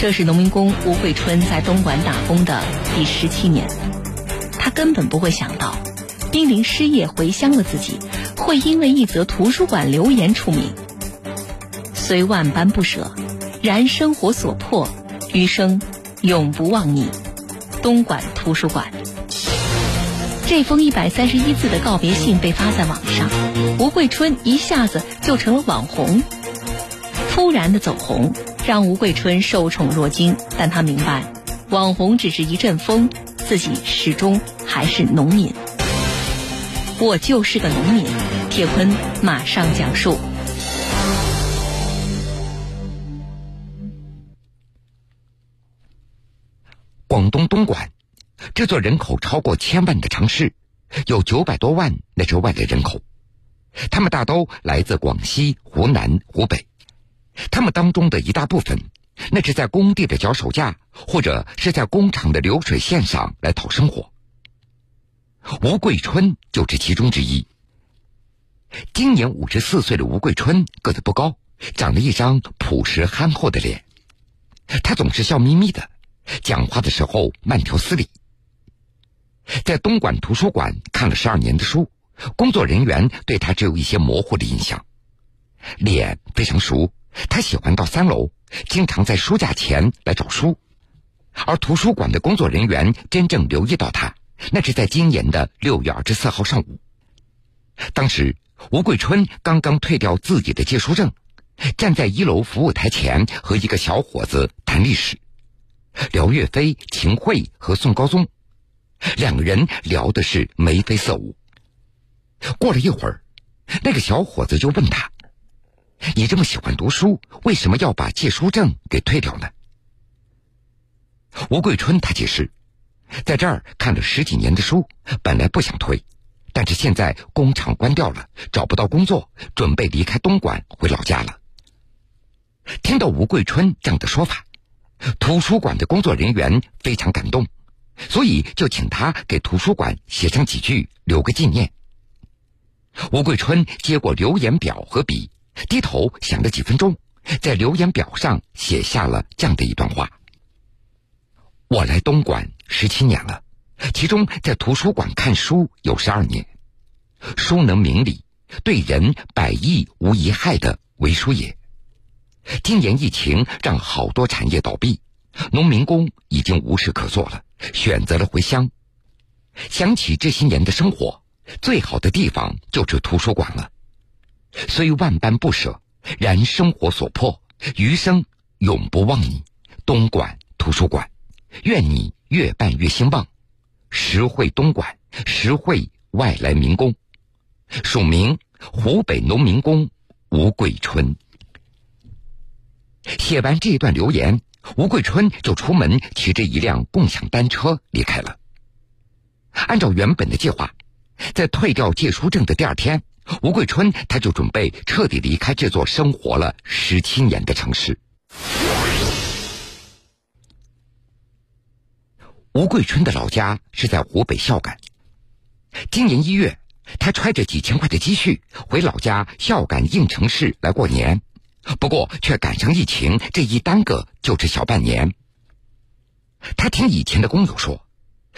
这是农民工吴桂春在东莞打工的第十七年，他根本不会想到，濒临失业回乡的自己，会因为一则图书馆留言出名。虽万般不舍，然生活所迫，余生永不忘你。东莞图书馆。这封一百三十一字的告别信被发在网上，吴桂春一下子就成了网红。突然的走红，让吴桂春受宠若惊，但他明白，网红只是一阵风，自己始终还是农民。我就是个农民，铁坤马上讲述。广东东莞。这座人口超过千万的城市，有九百多万那是外来人口，他们大都来自广西、湖南、湖北，他们当中的一大部分，那是在工地的脚手架，或者是在工厂的流水线上来讨生活。吴桂春就是其中之一。今年五十四岁的吴桂春个子不高，长了一张朴实憨厚的脸，他总是笑眯眯的，讲话的时候慢条斯理。在东莞图书馆看了十二年的书，工作人员对他只有一些模糊的印象。脸非常熟，他喜欢到三楼，经常在书架前来找书。而图书馆的工作人员真正留意到他，那是在今年的六月二十四号上午。当时吴桂春刚刚退掉自己的借书证，站在一楼服务台前和一个小伙子谈历史，聊岳飞、秦桧和宋高宗。两个人聊的是眉飞色舞。过了一会儿，那个小伙子就问他：“你这么喜欢读书，为什么要把借书证给退掉呢？”吴桂春他解释：“在这儿看了十几年的书，本来不想退，但是现在工厂关掉了，找不到工作，准备离开东莞回老家了。”听到吴桂春这样的说法，图书馆的工作人员非常感动。所以就请他给图书馆写上几句，留个纪念。吴桂春接过留言表和笔，低头想了几分钟，在留言表上写下了这样的一段话：“我来东莞十七年了，其中在图书馆看书有十二年，书能明理，对人百益无一害的为书也。今年疫情让好多产业倒闭，农民工已经无事可做了。”选择了回乡，想起这些年的生活，最好的地方就是图书馆了。虽万般不舍，然生活所迫，余生永不忘你。东莞图书馆，愿你越办越兴旺。实惠东莞，实惠外来民工。署名：湖北农民工吴桂春。写完这段留言。吴桂春就出门骑着一辆共享单车离开了。按照原本的计划，在退掉借书证的第二天，吴桂春他就准备彻底离开这座生活了十七年的城市。吴桂春的老家是在湖北孝感。今年一月，他揣着几千块的积蓄回老家孝感应城市来过年。不过，却赶上疫情，这一耽搁就是小半年。他听以前的工友说，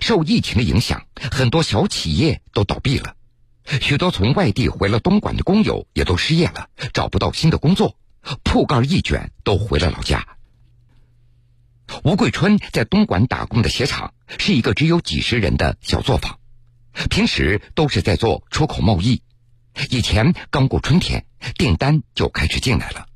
受疫情的影响，很多小企业都倒闭了，许多从外地回了东莞的工友也都失业了，找不到新的工作，铺盖一卷都回了老家。吴桂春在东莞打工的鞋厂是一个只有几十人的小作坊，平时都是在做出口贸易。以前刚过春天，订单就开始进来了，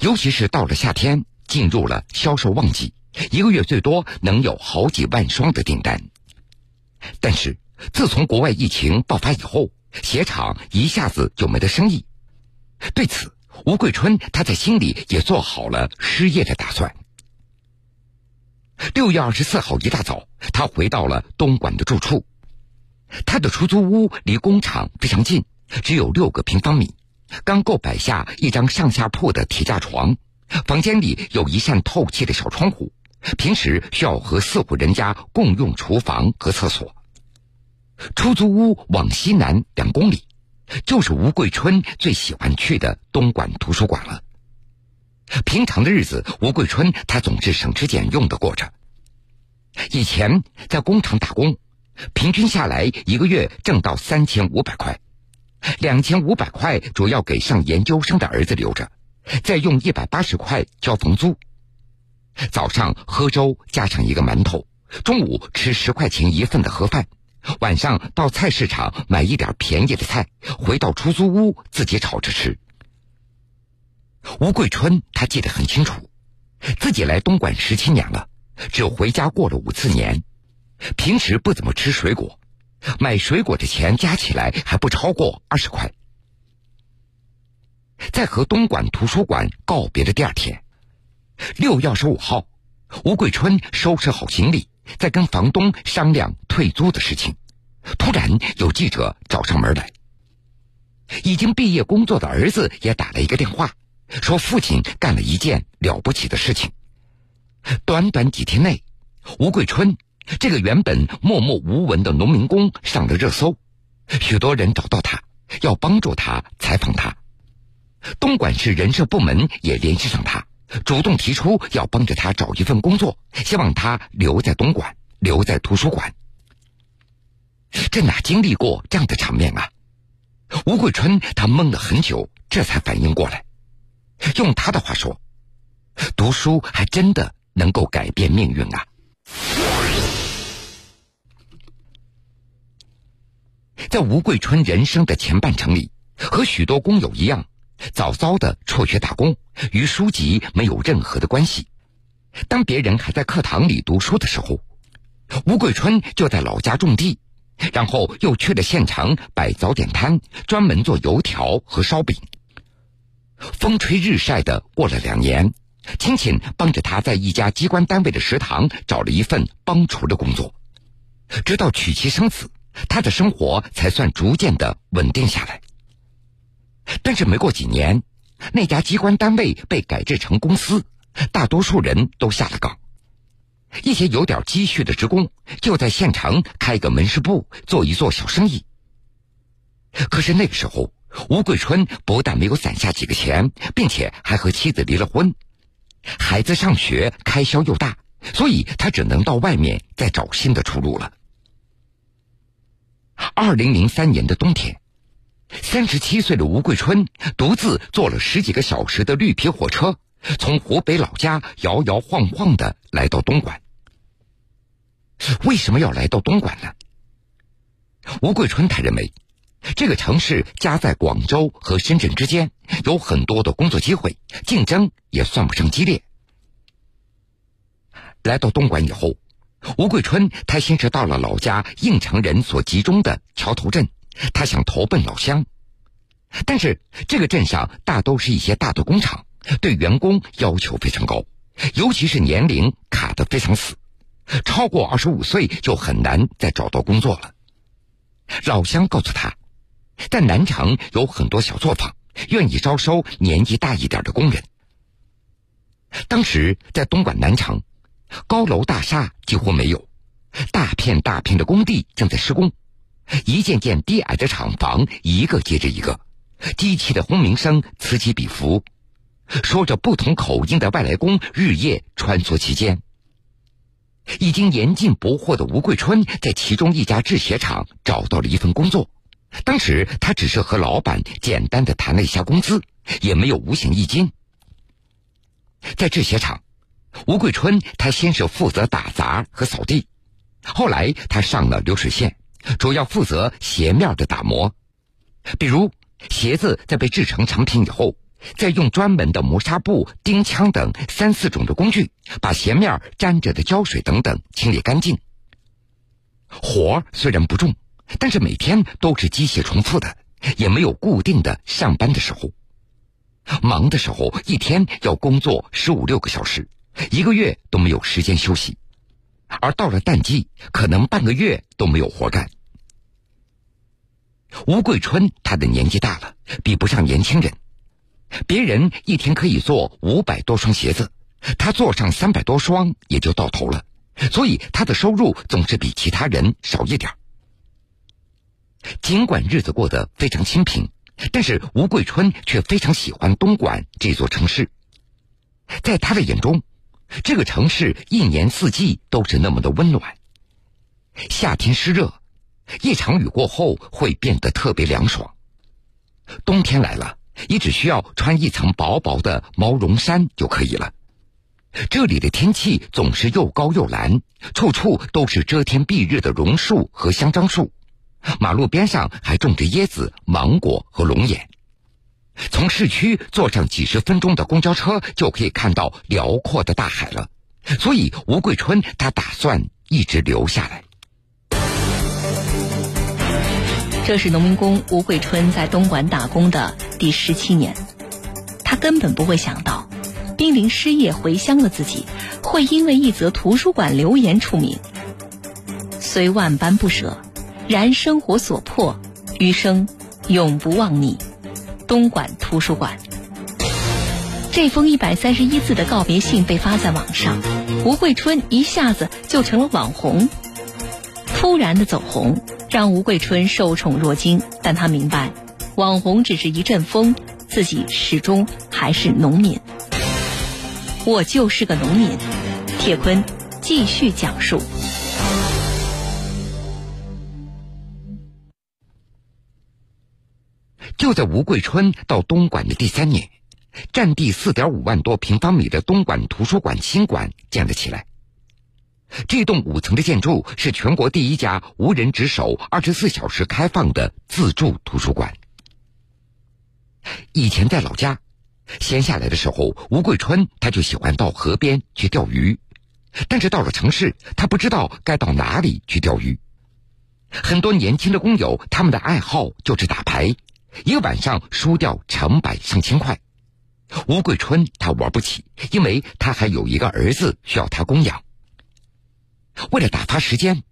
尤其是到了夏天，进入了销售旺季，一个月最多能有好几万双的订单。但是自从国外疫情爆发以后，鞋厂一下子就没得生意。对此，吴桂春他在心里也做好了失业的打算。六月二十四号一大早，他回到了东莞的住处，他的出租屋离工厂非常近。只有六个平方米，刚够摆下一张上下铺的铁架床。房间里有一扇透气的小窗户，平时需要和四户人家共用厨房和厕所。出租屋往西南两公里，就是吴桂春最喜欢去的东莞图书馆了。平常的日子，吴桂春他总是省吃俭用的过着。以前在工厂打工，平均下来一个月挣到三千五百块，两千五百块主要给上研究生的儿子留着，再用一百八十块交房租。早上喝粥加上一个馒头，中午吃十块钱一份的盒饭，晚上到菜市场买一点便宜的菜，回到出租屋自己炒着吃。吴桂春他记得很清楚，自己来东莞十七年了。只回家过了五次年，平时不怎么吃水果，买水果的钱加起来还不超过二十块。在和东莞图书馆告别的第二天，六月二十五号，吴桂春收拾好行李，在跟房东商量退租的事情，突然有记者找上门来。已经毕业工作的儿子也打了一个电话，说父亲干了一件了不起的事情。短短几天内，吴桂春这个原本默默无闻的农民工上了热搜，许多人找到他，要帮助他采访他。东莞市人社部门也联系上他，主动提出要帮着他找一份工作，希望他留在东莞，留在图书馆。这哪经历过这样的场面啊？吴桂春他懵了很久，这才反应过来。用他的话说，读书还真的。能够改变命运啊！在吴桂春人生的前半程里，和许多工友一样，早早的辍学打工，与书籍没有任何的关系。当别人还在课堂里读书的时候，吴桂春就在老家种地，然后又去了县城摆早点摊，专门做油条和烧饼。风吹日晒的过了两年。亲戚帮着他在一家机关单位的食堂找了一份帮厨的工作，直到娶妻生子，他的生活才算逐渐的稳定下来。但是没过几年，那家机关单位被改制成公司，大多数人都下了岗，一些有点积蓄的职工就在县城开个门市部，做一做小生意。可是那个时候，吴桂春不但没有攒下几个钱，并且还和妻子离了婚。孩子上学开销又大，所以他只能到外面再找新的出路了。二零零三年的冬天，三十七岁的吴桂春独自坐了十几个小时的绿皮火车，从湖北老家摇摇晃晃的来到东莞。为什么要来到东莞呢？吴桂春他认为。这个城市夹在广州和深圳之间，有很多的工作机会，竞争也算不上激烈。来到东莞以后，吴桂春他先是到了老家应城人所集中的桥头镇，他想投奔老乡，但是这个镇上大都是一些大的工厂，对员工要求非常高，尤其是年龄卡得非常死，超过二十五岁就很难再找到工作了。老乡告诉他。在南城有很多小作坊，愿意招收年纪大一点的工人。当时在东莞南城，高楼大厦几乎没有，大片大片的工地正在施工，一件件低矮的厂房一个接着一个，机器的轰鸣声此起彼伏，说着不同口音的外来工日夜穿梭其间。已经严禁不惑的吴桂春在其中一家制鞋厂找到了一份工作。当时他只是和老板简单的谈了一下工资，也没有五险一金。在制鞋厂，吴桂春他先是负责打杂和扫地，后来他上了流水线，主要负责鞋面的打磨。比如鞋子在被制成成品以后，再用专门的磨砂布、钉枪等三四种的工具，把鞋面沾着的胶水等等清理干净。活虽然不重。但是每天都是机械重复的，也没有固定的上班的时候。忙的时候一天要工作十五六个小时，一个月都没有时间休息。而到了淡季，可能半个月都没有活干。吴桂春他的年纪大了，比不上年轻人。别人一天可以做五百多双鞋子，他做上三百多双也就到头了，所以他的收入总是比其他人少一点。尽管日子过得非常清贫，但是吴桂春却非常喜欢东莞这座城市。在他的眼中，这个城市一年四季都是那么的温暖。夏天湿热，一场雨过后会变得特别凉爽。冬天来了，你只需要穿一层薄薄的毛绒衫就可以了。这里的天气总是又高又蓝，处处都是遮天蔽日的榕树和香樟树，马路边上还种着椰子、芒果和龙眼。从市区坐上几十分钟的公交车，就可以看到辽阔的大海了。所以吴桂春他打算一直留下来。这是农民工吴桂春在东莞打工的第十七年，他根本不会想到，濒临失业回乡的自己，会因为一则图书馆留言出名。虽万般不舍，然生活所迫，余生永不忘你。东莞图书馆，这封一百三十一字的告别信被发在网上，吴桂春一下子就成了网红。突然的走红，让吴桂春受宠若惊，但他明白，网红只是一阵风，自己始终还是农民。我就是个农民。铁坤继续讲述。就在吴桂春到东莞的第三年，占地四点五万多平方米的东莞图书馆新馆建了起来。这栋五层的建筑是全国第一家无人值守、二十四小时开放的自助图书馆。以前在老家，闲下来的时候，吴桂春他就喜欢到河边去钓鱼，但是到了城市，他不知道该到哪里去钓鱼。很多年轻的工友，他们的爱好就是打牌。一个晚上输掉成百上千块，吴桂春他玩不起，因为他还有一个儿子需要他供养。为了打发时间，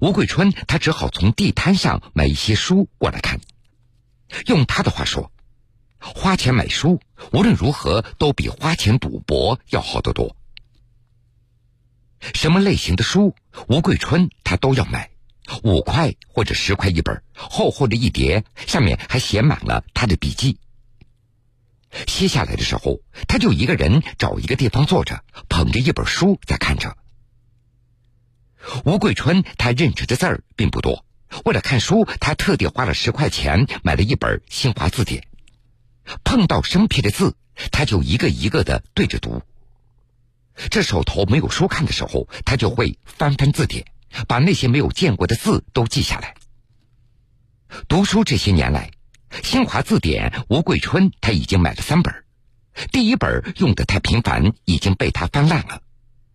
吴桂春他只好从地摊上买一些书过来看。用他的话说，花钱买书无论如何都比花钱赌博要好得多。什么类型的书，吴桂春他都要买。五块或者十块一本，厚厚的一叠，上面还写满了他的笔记。歇下来的时候，他就一个人找一个地方坐着，捧着一本书在看着。吴桂春他认识的字儿并不多，为了看书，他特地花了十块钱买了一本新华字典。碰到生僻的字，他就一个一个的对着读。这手头没有书看的时候，他就会翻翻字典。把那些没有见过的字都记下来。读书这些年来，新华字典吴桂春他已经买了三本，第一本用的太频繁，已经被他翻烂了。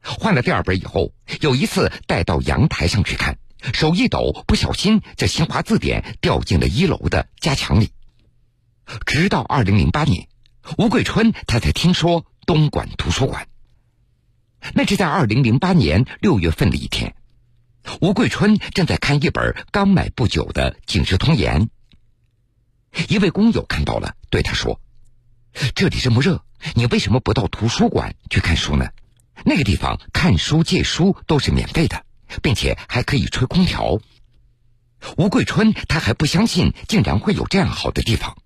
换了第二本以后，有一次带到阳台上去看，手一抖，不小心这新华字典掉进了一楼的夹墙里。直到二零零八年，吴桂春他才听说东莞图书馆。那是在二零零八年六月份的一天。吴桂春正在看一本刚买不久的《警世通言》，一位工友看到了，对他说：“这里这么热，你为什么不到图书馆去看书呢？那个地方看书借书都是免费的，并且还可以吹空调。”吴桂春他还不相信，竟然会有这样好的地方。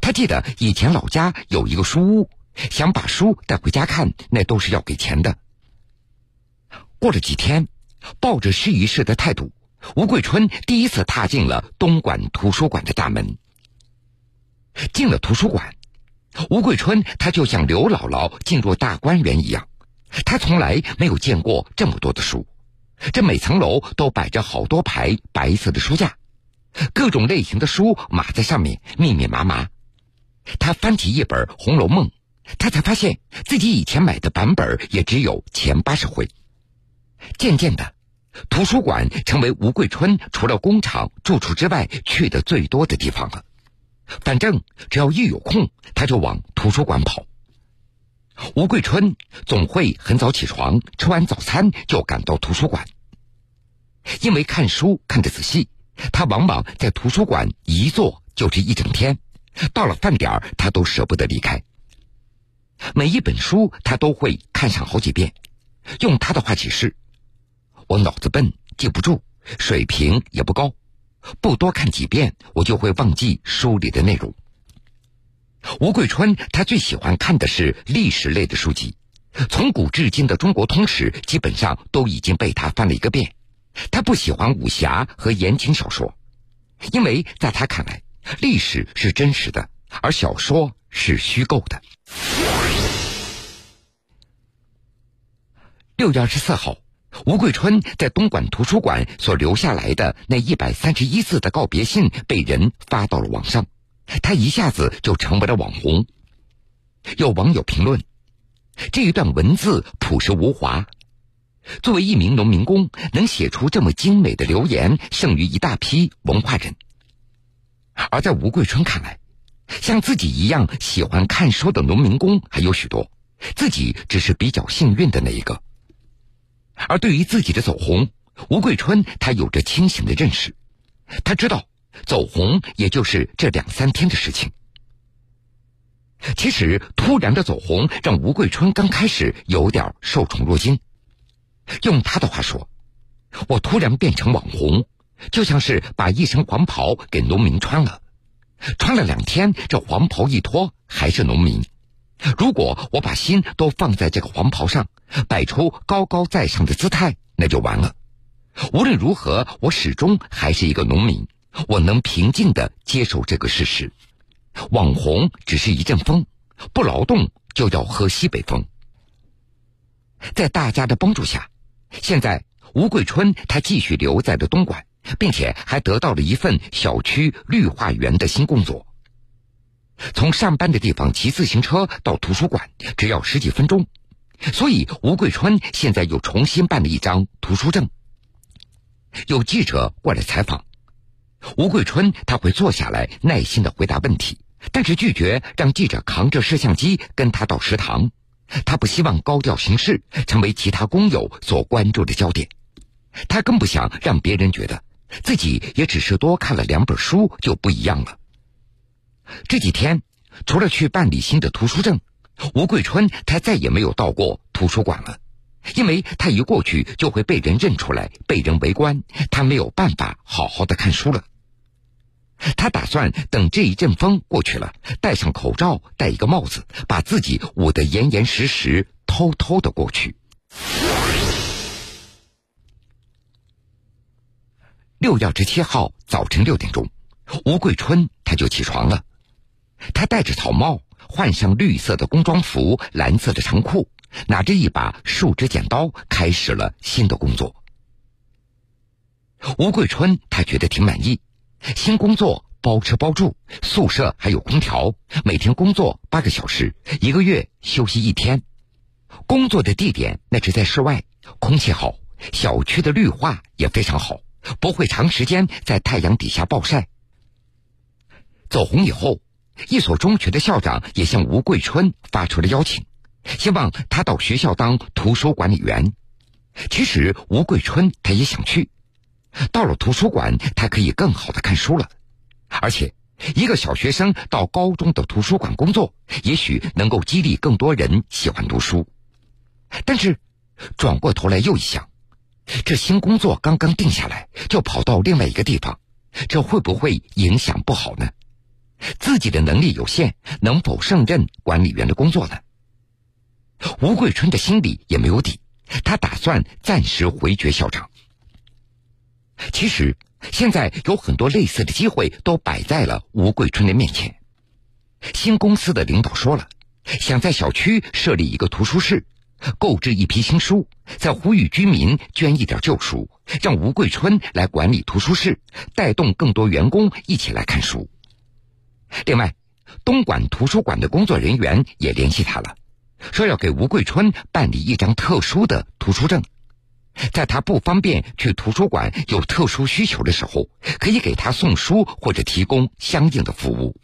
他记得以前老家有一个书屋，想把书带回家看，那都是要给钱的。过了几天。抱着试一试的态度，吴桂春第一次踏进了东莞图书馆的大门。进了图书馆，吴桂春他就像刘姥姥进入大观园一样，他从来没有见过这么多的书。这每层楼都摆着好多排白色的书架，各种类型的书码在上面，密密麻麻。他翻起一本《红楼梦》，他才发现自己以前买的版本也只有前八十回。渐渐的，图书馆成为吴桂春除了工厂住处之外去的最多的地方了。反正只要一有空，他就往图书馆跑。吴桂春总会很早起床，吃完早餐就赶到图书馆。因为看书看得仔细，他往往在图书馆一坐就是一整天。到了饭点儿他都舍不得离开。每一本书，他都会看上好几遍。用他的话解释。我脑子笨，记不住，水平也不高，不多看几遍，我就会忘记书里的内容。吴桂春他最喜欢看的是历史类的书籍，从古至今的中国通史基本上都已经被他翻了一个遍。他不喜欢武侠和言情小说，因为在他看来，历史是真实的，而小说是虚构的。六月二十四号，吴桂春在东莞图书馆所留下来的那一百三十一字的告别信被人发到了网上，他一下子就成为了网红。有网友评论：“这一段文字朴实无华。”作为一名农民工，能写出这么精美的留言，胜于一大批文化人。而在吴桂春看来，像自己一样喜欢看书的农民工还有许多，自己只是比较幸运的那一个。而对于自己的走红，吴桂春他有着清醒的认识，他知道走红也就是这两三天的事情。其实突然的走红让吴桂春刚开始有点受宠若惊。用他的话说：“我突然变成网红，就像是把一身黄袍给农民穿了，穿了两天，这黄袍一脱还是农民。如果我把心都放在这个黄袍上，摆出高高在上的姿态，那就完了。无论如何，我始终还是一个农民。我能平静的接受这个事实。网红只是一阵风，不劳动就要喝西北风。在大家的帮助下。”现在，吴桂春他继续留在了东莞，并且还得到了一份小区绿化员的新工作。从上班的地方骑自行车到图书馆只要十几分钟，所以吴桂春现在又重新办了一张图书证。有记者过来采访，吴桂春他会坐下来耐心的回答问题，但是拒绝让记者扛着摄像机跟他到食堂。他不希望高调行事，成为其他工友所关注的焦点。他更不想让别人觉得自己也只是多看了两本书就不一样了。这几天，除了去办理新的图书证，吴桂春他再也没有到过图书馆了，因为他一过去就会被人认出来，被人围观，他没有办法好好的看书了。他打算等这一阵风过去了，戴上口罩，戴一个帽子，把自己捂得严严实实，偷偷的过去。六月二十七号早晨六点钟，吴桂春他就起床了，他戴着草帽，换上绿色的工装服，蓝色的长裤，拿着一把树枝剪刀，开始了新的工作。吴桂春他觉得挺满意。新工作包吃包住，宿舍还有空调，每天工作八个小时，一个月休息一天。工作的地点那是在室外，空气好，小区的绿化也非常好，不会长时间在太阳底下暴晒。走红以后，一所中学的校长也向吴桂春发出了邀请，希望他到学校当图书管理员。其实吴桂春他也想去。到了图书馆，他可以更好的看书了，而且一个小学生到高中的图书馆工作，也许能够激励更多人喜欢读书。但是转过头来又一想，这新工作刚刚定下来，就跑到另外一个地方，这会不会影响不好呢？自己的能力有限，能否胜任管理员的工作呢？吴桂春的心里也没有底，他打算暂时回绝校长。其实，现在有很多类似的机会都摆在了吴桂春的面前。新公司的领导说了，想在小区设立一个图书室，购置一批新书，再呼吁居民捐一点旧书，让吴桂春来管理图书室，带动更多员工一起来看书。另外，东莞图书馆的工作人员也联系他了，说要给吴桂春办理一张特殊的图书证。在他不方便去图书馆、有特殊需求的时候，可以给他送书或者提供相应的服务。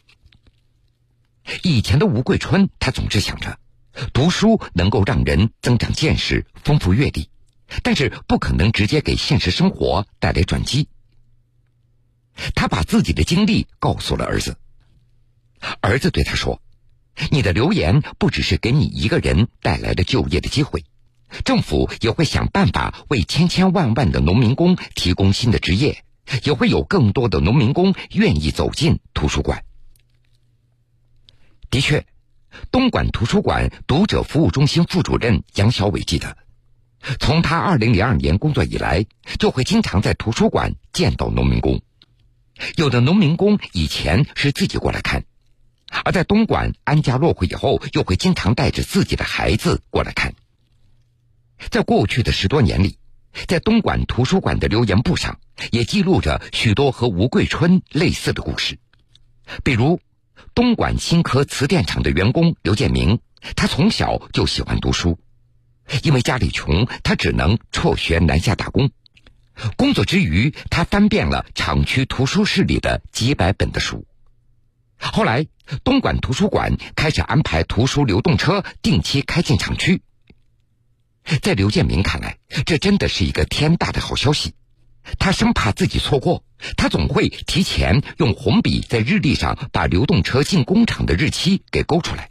以前的吴桂春，他总是想着，读书能够让人增长见识、丰富阅历，但是不可能直接给现实生活带来转机。他把自己的经历告诉了儿子，儿子对他说：“你的留言不只是给你一个人带来了就业的机会。”政府也会想办法为千千万万的农民工提供新的职业，也会有更多的农民工愿意走进图书馆。的确，东莞图书馆读者服务中心副主任杨小伟记得，从他二零零二年工作以来，就会经常在图书馆见到农民工。有的农民工以前是自己过来看，而在东莞安家落户以后，又会经常带着自己的孩子过来看。在过去的十多年里，在东莞图书馆的留言簿上，也记录着许多和吴桂春类似的故事，比如。东莞新科磁电厂的员工刘建明，他从小就喜欢读书，因为家里穷，他只能辍学南下打工。工作之余，他翻遍了厂区图书室里的几百本的书。后来，东莞图书馆开始安排图书流动车定期开进厂区。在刘建明看来，这真的是一个天大的好消息。他生怕自己错过，他总会提前用红笔在日历上把流动车进工厂的日期给勾出来。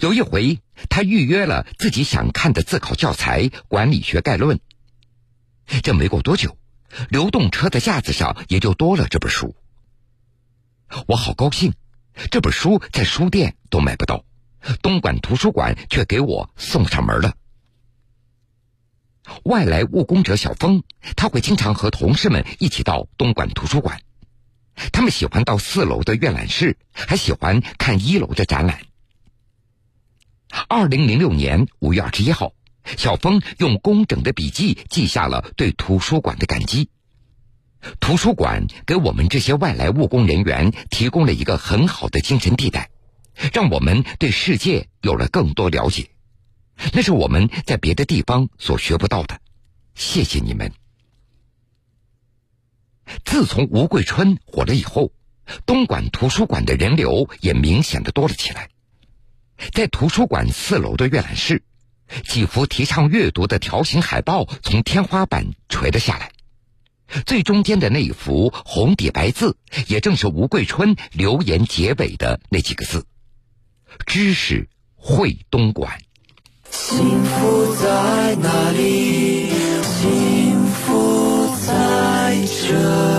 有一回，他预约了自己想看的自考教材《管理学概论》。这没过多久，流动车的架子上也就多了这本书。我好高兴，这本书在书店都买不到，东莞图书馆却给我送上门了。外来务工者小峰，他会经常和同事们一起到东莞图书馆。他们喜欢到四楼的阅览室，还喜欢看一楼的展览。二零零六年五月二十一号，小峰用工整的笔记记下了对图书馆的感激。图书馆给我们这些外来务工人员提供了一个很好的精神地带，让我们对世界有了更多了解。那是我们在别的地方所学不到的，谢谢你们。自从吴桂春火了以后，东莞图书馆的人流也明显的多了起来。在图书馆四楼的阅览室，几幅提倡阅读的条形海报从天花板垂了下来，最中间的那一幅红底白字，也正是吴桂春留言结尾的那几个字。知识会东莞。幸福在哪里？幸福在这里。